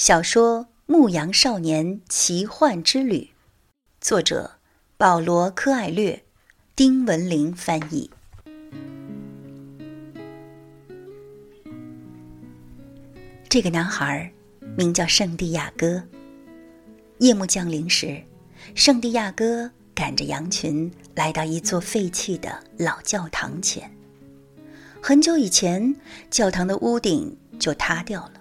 小说《牧羊少年奇幻之旅》，作者保罗·柯艾略，丁文林翻译。这个男孩名叫圣地亚哥。夜幕降临时，圣地亚哥赶着羊群来到一座废弃的老教堂前。很久以前，教堂的屋顶就塌掉了。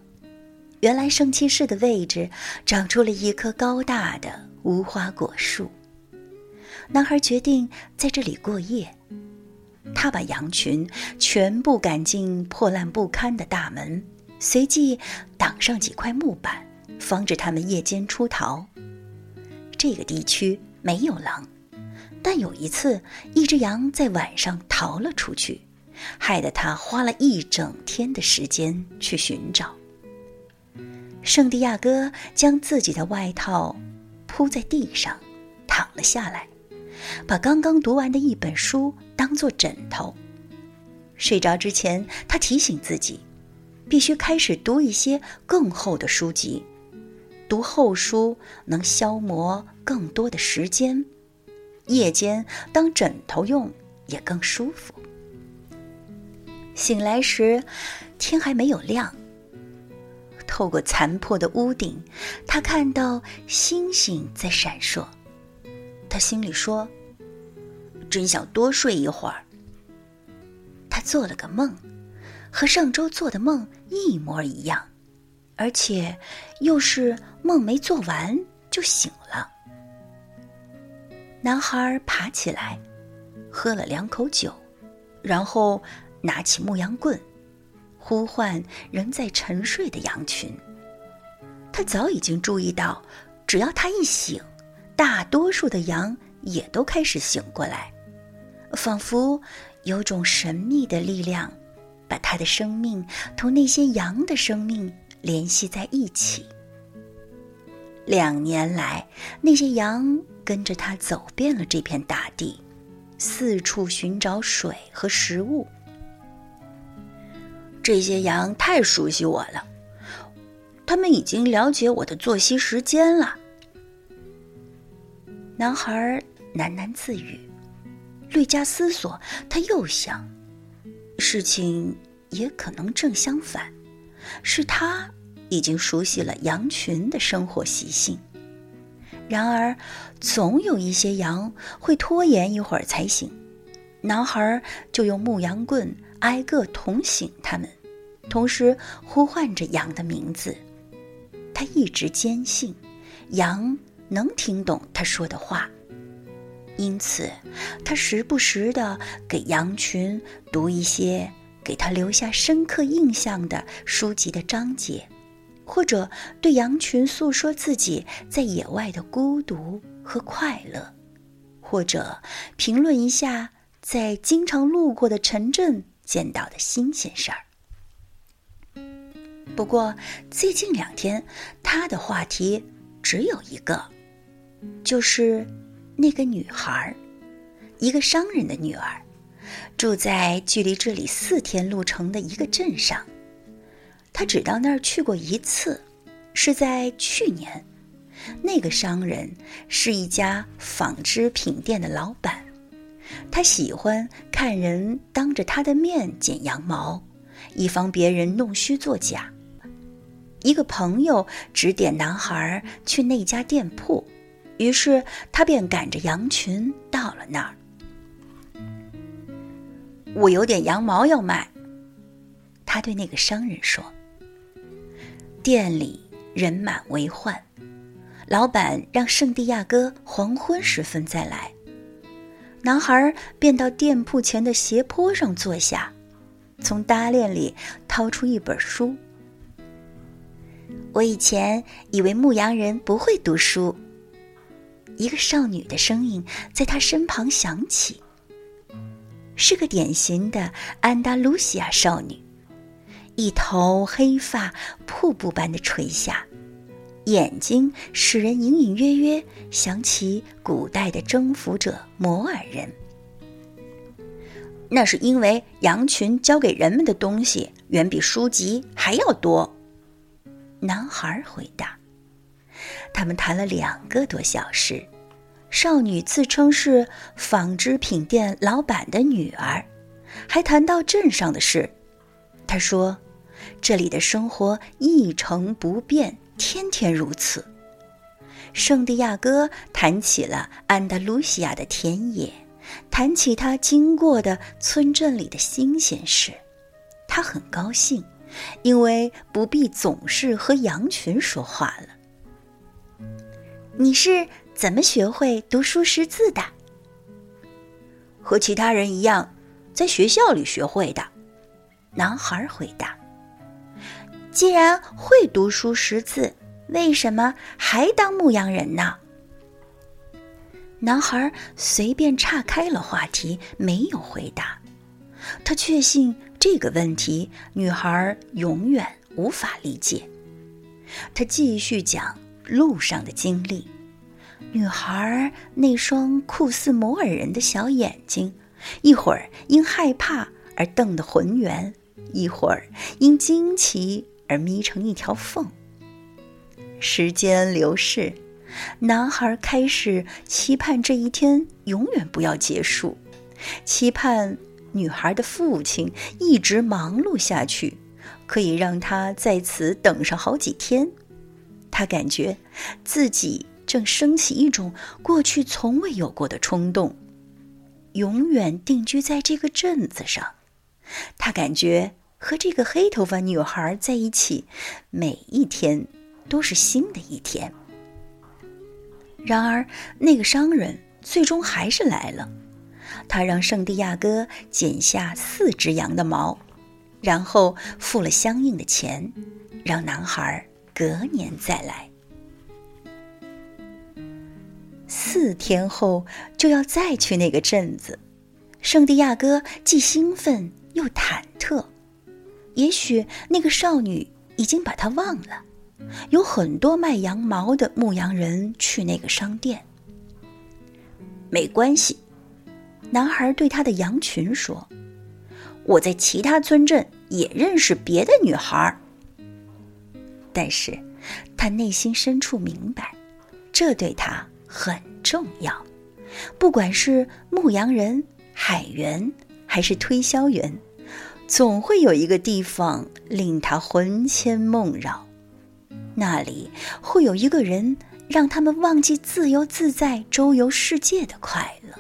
原来圣骑士的位置长出了一棵高大的无花果树。男孩决定在这里过夜。他把羊群全部赶进破烂不堪的大门，随即挡上几块木板，防止他们夜间出逃。这个地区没有狼，但有一次，一只羊在晚上逃了出去。害得他花了一整天的时间去寻找。圣地亚哥将自己的外套铺在地上，躺了下来，把刚刚读完的一本书当做枕头。睡着之前，他提醒自己，必须开始读一些更厚的书籍。读厚书能消磨更多的时间，夜间当枕头用也更舒服。醒来时，天还没有亮。透过残破的屋顶，他看到星星在闪烁。他心里说：“真想多睡一会儿。”他做了个梦，和上周做的梦一模一样，而且又是梦没做完就醒了。男孩爬起来，喝了两口酒，然后。拿起牧羊棍，呼唤仍在沉睡的羊群。他早已经注意到，只要他一醒，大多数的羊也都开始醒过来，仿佛有种神秘的力量，把他的生命同那些羊的生命联系在一起。两年来，那些羊跟着他走遍了这片大地，四处寻找水和食物。这些羊太熟悉我了，他们已经了解我的作息时间了。男孩喃喃自语，略加思索，他又想，事情也可能正相反，是他已经熟悉了羊群的生活习性。然而，总有一些羊会拖延一会儿才醒，男孩就用牧羊棍。挨个捅醒他们，同时呼唤着羊的名字。他一直坚信，羊能听懂他说的话，因此他时不时的给羊群读一些给他留下深刻印象的书籍的章节，或者对羊群诉说自己在野外的孤独和快乐，或者评论一下在经常路过的城镇。见到的新鲜事儿。不过最近两天，他的话题只有一个，就是那个女孩，一个商人的女儿，住在距离这里四天路程的一个镇上。他只到那儿去过一次，是在去年。那个商人是一家纺织品店的老板。他喜欢看人当着他的面剪羊毛，以防别人弄虚作假。一个朋友指点男孩去那家店铺，于是他便赶着羊群到了那儿。我有点羊毛要卖，他对那个商人说。店里人满为患，老板让圣地亚哥黄昏时分再来。男孩便到店铺前的斜坡上坐下，从搭链里掏出一本书。我以前以为牧羊人不会读书。一个少女的声音在他身旁响起，是个典型的安达卢西亚少女，一头黑发瀑布般的垂下。眼睛使人隐隐约约想起古代的征服者摩尔人。那是因为羊群教给人们的东西远比书籍还要多。男孩回答。他们谈了两个多小时。少女自称是纺织品店老板的女儿，还谈到镇上的事。她说：“这里的生活一成不变，天天如此。”圣地亚哥谈起了安达卢西亚的田野，谈起他经过的村镇里的新鲜事。他很高兴，因为不必总是和羊群说话了。你是？怎么学会读书识字的？和其他人一样，在学校里学会的。男孩回答：“既然会读书识字，为什么还当牧羊人呢？”男孩随便岔开了话题，没有回答。他确信这个问题，女孩永远无法理解。他继续讲路上的经历。女孩那双酷似摩尔人的小眼睛，一会儿因害怕而瞪得浑圆，一会儿因惊奇而眯成一条缝。时间流逝，男孩开始期盼这一天永远不要结束，期盼女孩的父亲一直忙碌下去，可以让他在此等上好几天。他感觉自己。正升起一种过去从未有过的冲动，永远定居在这个镇子上。他感觉和这个黑头发女孩在一起，每一天都是新的一天。然而，那个商人最终还是来了。他让圣地亚哥剪下四只羊的毛，然后付了相应的钱，让男孩隔年再来。四天后就要再去那个镇子，圣地亚哥既兴奋又忐忑。也许那个少女已经把他忘了。有很多卖羊毛的牧羊人去那个商店。没关系，男孩对他的羊群说：“我在其他村镇也认识别的女孩。”但是，他内心深处明白，这对他。很重要，不管是牧羊人、海员还是推销员，总会有一个地方令他魂牵梦绕。那里会有一个人，让他们忘记自由自在周游世界的快乐。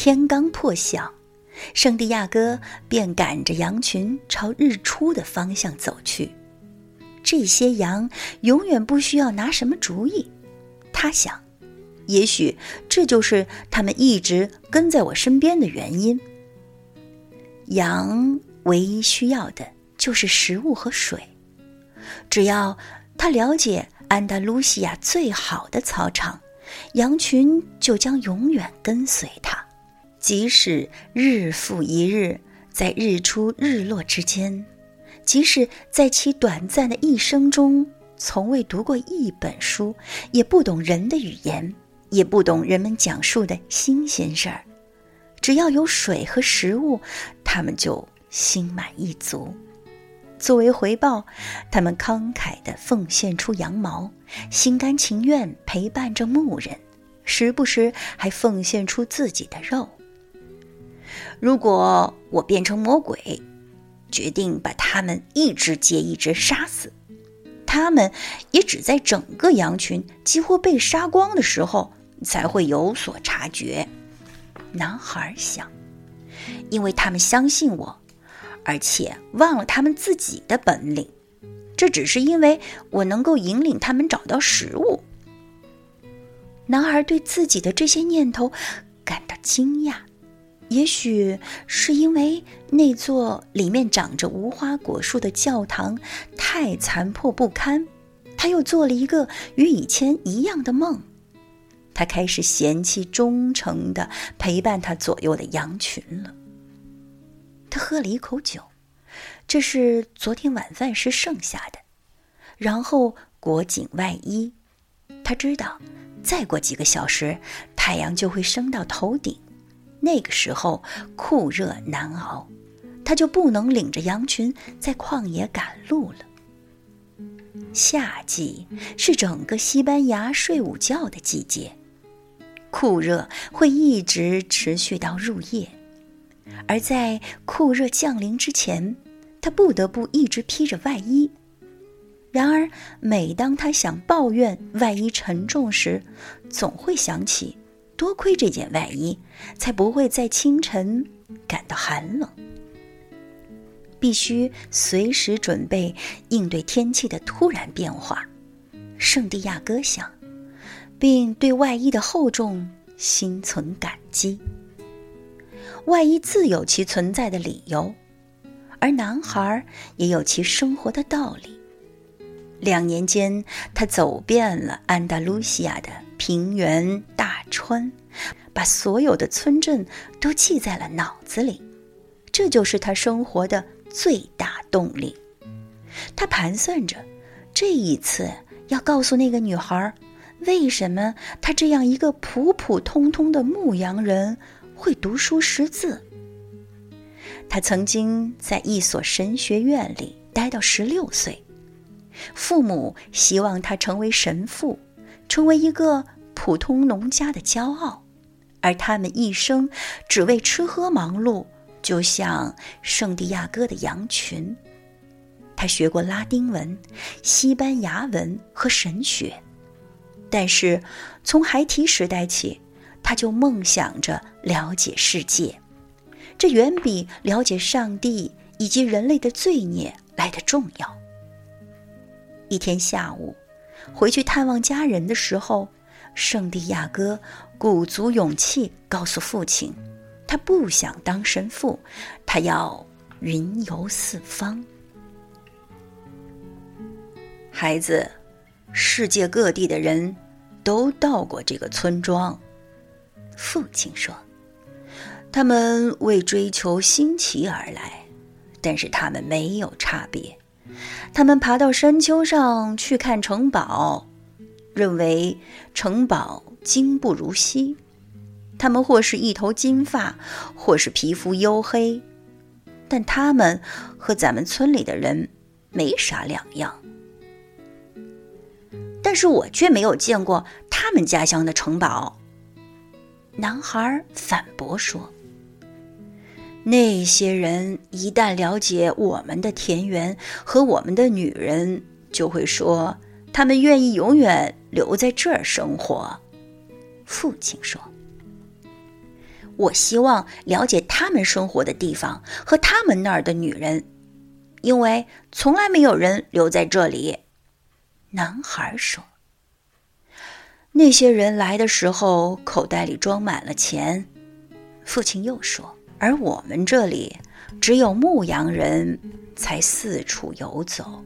天刚破晓，圣地亚哥便赶着羊群朝日出的方向走去。这些羊永远不需要拿什么主意，他想，也许这就是他们一直跟在我身边的原因。羊唯一需要的就是食物和水，只要他了解安达卢西亚最好的草场，羊群就将永远跟随他，即使日复一日，在日出日落之间。即使在其短暂的一生中，从未读过一本书，也不懂人的语言，也不懂人们讲述的新鲜事儿，只要有水和食物，他们就心满意足。作为回报，他们慷慨地奉献出羊毛，心甘情愿陪伴着牧人，时不时还奉献出自己的肉。如果我变成魔鬼，决定把他们一只接一只杀死，他们也只在整个羊群几乎被杀光的时候才会有所察觉。男孩想，因为他们相信我，而且忘了他们自己的本领。这只是因为我能够引领他们找到食物。男孩对自己的这些念头感到惊讶。也许是因为那座里面长着无花果树的教堂太残破不堪，他又做了一个与以前一样的梦。他开始嫌弃忠诚的陪伴他左右的羊群了。他喝了一口酒，这是昨天晚饭时剩下的，然后裹紧外衣。他知道，再过几个小时，太阳就会升到头顶。那个时候酷热难熬，他就不能领着羊群在旷野赶路了。夏季是整个西班牙睡午觉的季节，酷热会一直持续到入夜，而在酷热降临之前，他不得不一直披着外衣。然而，每当他想抱怨外衣沉重时，总会想起，多亏这件外衣，才不会在清晨感到寒冷。必须随时准备应对天气的突然变化，圣地亚哥想，并对外衣的厚重心存感激。外衣自有其存在的理由，而男孩也有其生活的道理。两年间，他走遍了安达卢西亚的平原大川，把所有的村镇都记在了脑子里。这就是他生活的。最大动力，他盘算着，这一次要告诉那个女孩，为什么他这样一个普普通通的牧羊人会读书识字。他曾经在一所神学院里待到十六岁，父母希望他成为神父，成为一个普通农家的骄傲，而他们一生只为吃喝忙碌。就像圣地亚哥的羊群，他学过拉丁文、西班牙文和神学，但是从孩提时代起，他就梦想着了解世界，这远比了解上帝以及人类的罪孽来的重要。一天下午，回去探望家人的时候，圣地亚哥鼓足勇气告诉父亲。他不想当神父，他要云游四方。孩子，世界各地的人都到过这个村庄。父亲说：“他们为追求新奇而来，但是他们没有差别。他们爬到山丘上去看城堡，认为城堡今不如昔。”他们或是一头金发，或是皮肤黝黑，但他们和咱们村里的人没啥两样。但是我却没有见过他们家乡的城堡。男孩反驳说：“那些人一旦了解我们的田园和我们的女人，就会说他们愿意永远留在这儿生活。”父亲说。我希望了解他们生活的地方和他们那儿的女人，因为从来没有人留在这里。男孩说：“那些人来的时候口袋里装满了钱。”父亲又说：“而我们这里只有牧羊人才四处游走。”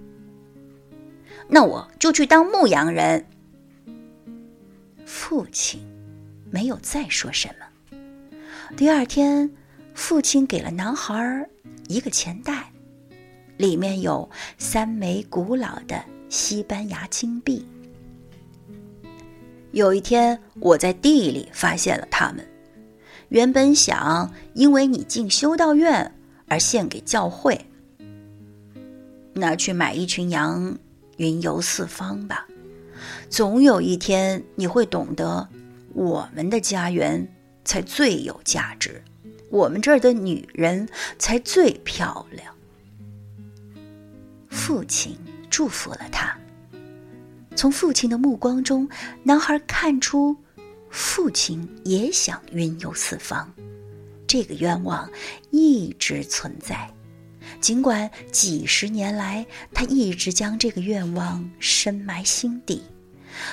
那我就去当牧羊人。父亲没有再说什么。第二天，父亲给了男孩一个钱袋，里面有三枚古老的西班牙金币。有一天，我在地里发现了它们，原本想因为你进修道院而献给教会，那去买一群羊，云游四方吧。总有一天，你会懂得我们的家园。才最有价值，我们这儿的女人才最漂亮。父亲祝福了他。从父亲的目光中，男孩看出，父亲也想云游四方。这个愿望一直存在，尽管几十年来他一直将这个愿望深埋心底，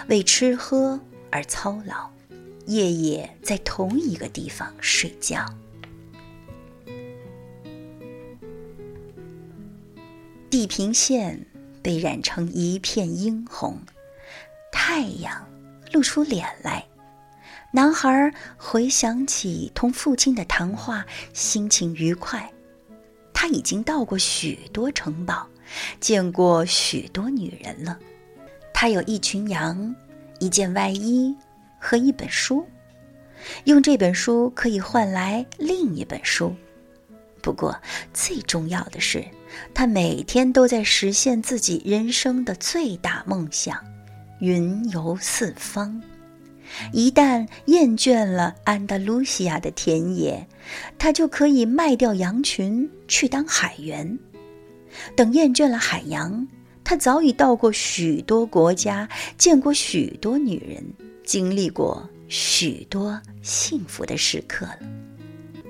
为吃喝而操劳。夜夜在同一个地方睡觉。地平线被染成一片殷红，太阳露出脸来。男孩回想起同父亲的谈话，心情愉快。他已经到过许多城堡，见过许多女人了。他有一群羊，一件外衣。和一本书，用这本书可以换来另一本书。不过，最重要的是，他每天都在实现自己人生的最大梦想——云游四方。一旦厌倦了安达卢西亚的田野，他就可以卖掉羊群去当海员。等厌倦了海洋，他早已到过许多国家，见过许多女人，经历过许多幸福的时刻了。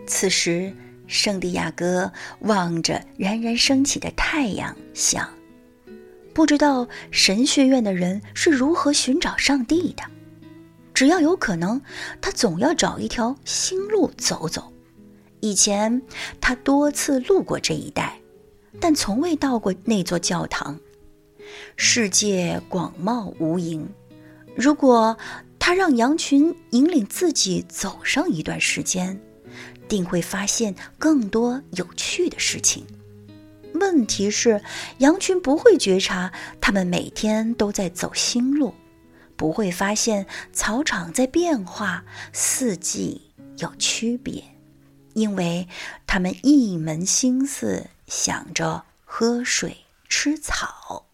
此时，圣地亚哥望着冉冉升起的太阳，想：不知道神学院的人是如何寻找上帝的。只要有可能，他总要找一条新路走走。以前他多次路过这一带，但从未到过那座教堂。世界广袤无垠，如果他让羊群引领自己走上一段时间，定会发现更多有趣的事情。问题是，羊群不会觉察他们每天都在走新路。不会发现草场在变化，四季有区别，因为他们一门心思想着喝水吃草。